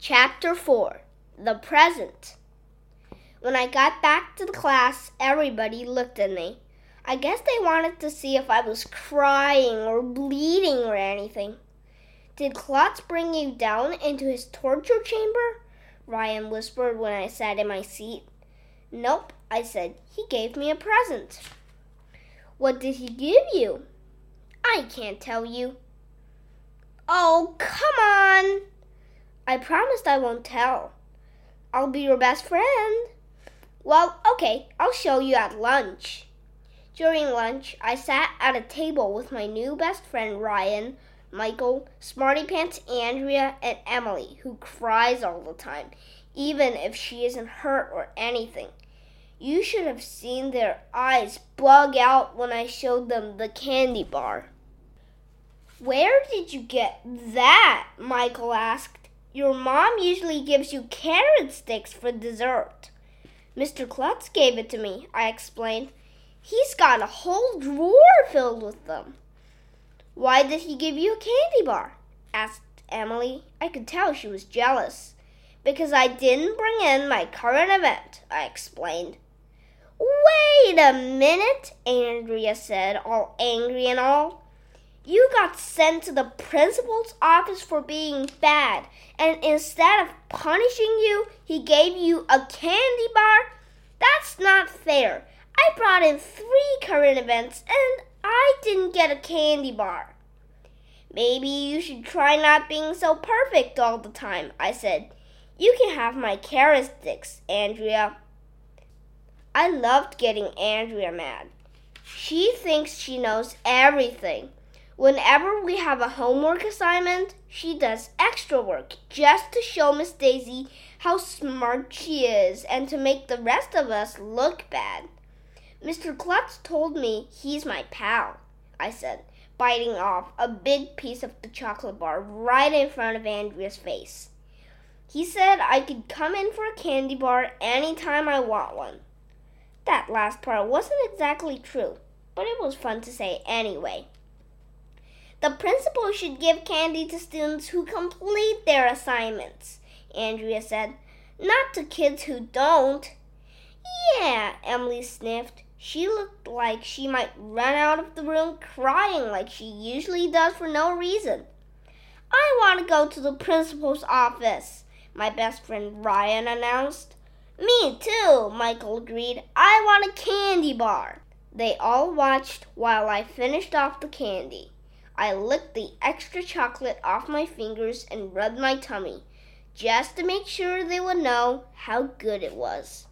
Chapter 4 The Present When I got back to the class, everybody looked at me. I guess they wanted to see if I was crying or bleeding or anything. Did Klutz bring you down into his torture chamber? Ryan whispered when I sat in my seat. Nope, I said. He gave me a present. What did he give you? I can't tell you. Oh! I promised I won't tell. I'll be your best friend. Well, okay, I'll show you at lunch. During lunch, I sat at a table with my new best friend Ryan, Michael, Smarty Pants Andrea, and Emily, who cries all the time, even if she isn't hurt or anything. You should have seen their eyes bug out when I showed them the candy bar. Where did you get that? Michael asked. Your mom usually gives you carrot sticks for dessert. Mr. Klutz gave it to me, I explained. He's got a whole drawer filled with them. Why did he give you a candy bar? asked Emily. I could tell she was jealous. Because I didn't bring in my current event, I explained. Wait a minute, Andrea said, all angry and all. You got sent to the principal's office for being bad, and instead of punishing you, he gave you a candy bar? That's not fair. I brought in three current events, and I didn't get a candy bar. Maybe you should try not being so perfect all the time, I said. You can have my carrot sticks, Andrea. I loved getting Andrea mad. She thinks she knows everything. Whenever we have a homework assignment, she does extra work just to show Miss Daisy how smart she is and to make the rest of us look bad. Mr. Klutz told me he's my pal, I said, biting off a big piece of the chocolate bar right in front of Andrea's face. He said I could come in for a candy bar any time I want one. That last part wasn't exactly true, but it was fun to say anyway. The principal should give candy to students who complete their assignments, Andrea said, not to kids who don't. Yeah, Emily sniffed. She looked like she might run out of the room crying like she usually does for no reason. I want to go to the principal's office, my best friend Ryan announced. Me too, Michael agreed. I want a candy bar. They all watched while I finished off the candy. I licked the extra chocolate off my fingers and rubbed my tummy, just to make sure they would know how good it was.